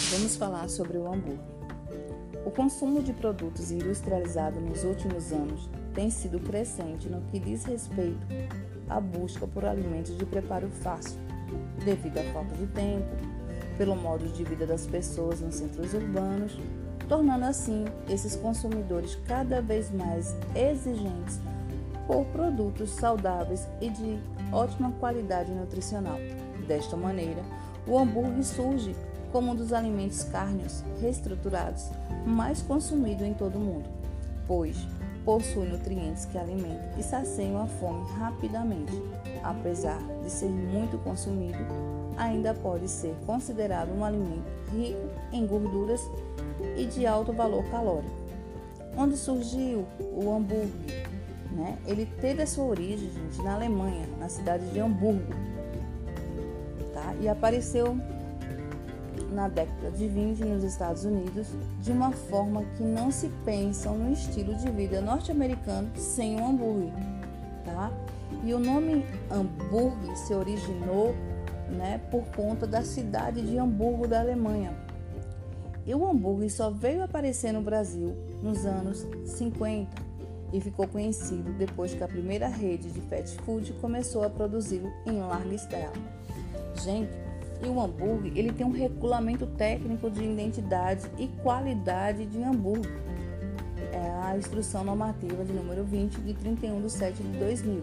vamos falar sobre o hambúrguer. O consumo de produtos industrializados nos últimos anos tem sido crescente no que diz respeito à busca por alimentos de preparo fácil, devido à falta de tempo, pelo modo de vida das pessoas nos centros urbanos, tornando assim esses consumidores cada vez mais exigentes por produtos saudáveis e de ótima qualidade nutricional. Desta maneira, o hambúrguer surge como um dos alimentos cárneos reestruturados mais consumido em todo o mundo, pois possui nutrientes que alimentam e saciam a fome rapidamente. Apesar de ser muito consumido, ainda pode ser considerado um alimento rico em gorduras e de alto valor calórico. Onde surgiu o hambúrguer? Né? Ele teve a sua origem gente, na Alemanha, na cidade de Hamburgo, tá? e apareceu na década de 20 nos Estados Unidos de uma forma que não se pensa no estilo de vida norte-americano sem um hambúrguer, tá? E o nome hambúrguer se originou, né, por conta da cidade de Hamburgo da Alemanha. E o hambúrguer só veio aparecer no Brasil nos anos 50 e ficou conhecido depois que a primeira rede de fast food começou a produzi-lo em larga escala. Gente, e o hambúrguer, ele tem um regulamento técnico de identidade e qualidade de hambúrguer. É a instrução normativa de número 20 de 31 de 7 de 2000.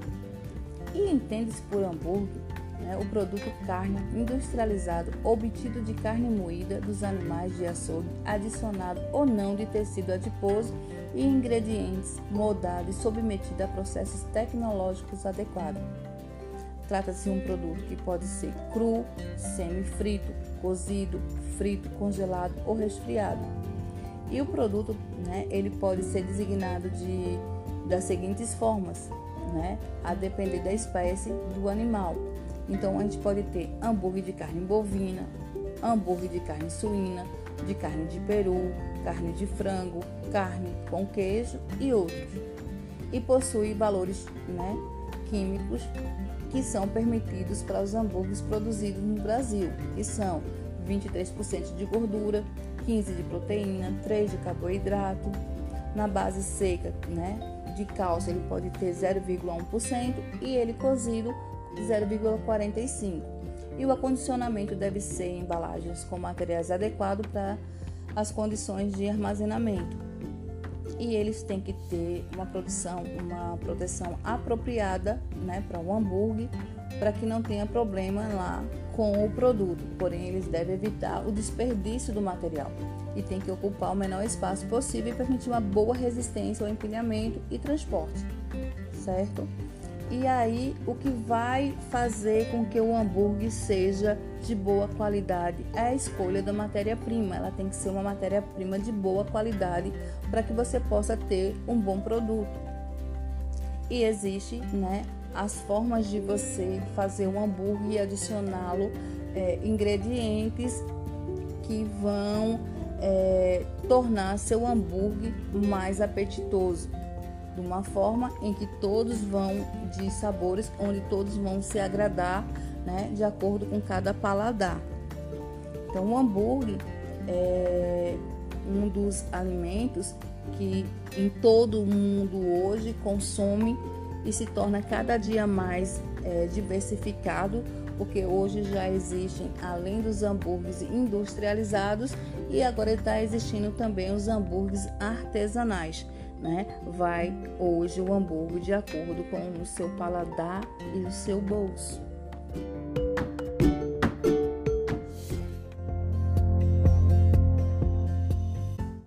E entende-se por hambúrguer né, o produto carne industrializado obtido de carne moída dos animais de açougue, adicionado ou não de tecido adiposo e ingredientes moldados e submetido a processos tecnológicos adequados. Trata-se de um produto que pode ser cru, semi-frito, cozido, frito, congelado ou resfriado. E o produto, né, ele pode ser designado de das seguintes formas, né, a depender da espécie do animal. Então a gente pode ter hambúrguer de carne bovina, hambúrguer de carne suína, de carne de peru, carne de frango, carne com queijo e outros. E possui valores, né, químicos que são permitidos para os hambúrgueres produzidos no Brasil, que são 23% de gordura, 15% de proteína, 3% de carboidrato. Na base seca, né, de cálcio, ele pode ter 0,1% e ele cozido 0,45%. E o acondicionamento deve ser em embalagens com materiais adequados para as condições de armazenamento e eles têm que ter uma produção, uma proteção apropriada, né, para o hambúrguer, para que não tenha problema lá com o produto. Porém, eles devem evitar o desperdício do material e tem que ocupar o menor espaço possível e permitir uma boa resistência ao empilhamento e transporte, certo? E aí, o que vai fazer com que o hambúrguer seja de boa qualidade é a escolha da matéria-prima. Ela tem que ser uma matéria-prima de boa qualidade para que você possa ter um bom produto. E existe, né, as formas de você fazer um hambúrguer e adicioná-lo é, ingredientes que vão é, tornar seu hambúrguer mais apetitoso de uma forma em que todos vão de sabores, onde todos vão se agradar, né, de acordo com cada paladar. Então, o hambúrguer é um dos alimentos que em todo o mundo hoje consome e se torna cada dia mais é, diversificado, porque hoje já existem, além dos hambúrgueres industrializados, e agora está existindo também os hambúrgueres artesanais né? Vai hoje o hambúrguer de acordo com o seu paladar e o seu bolso.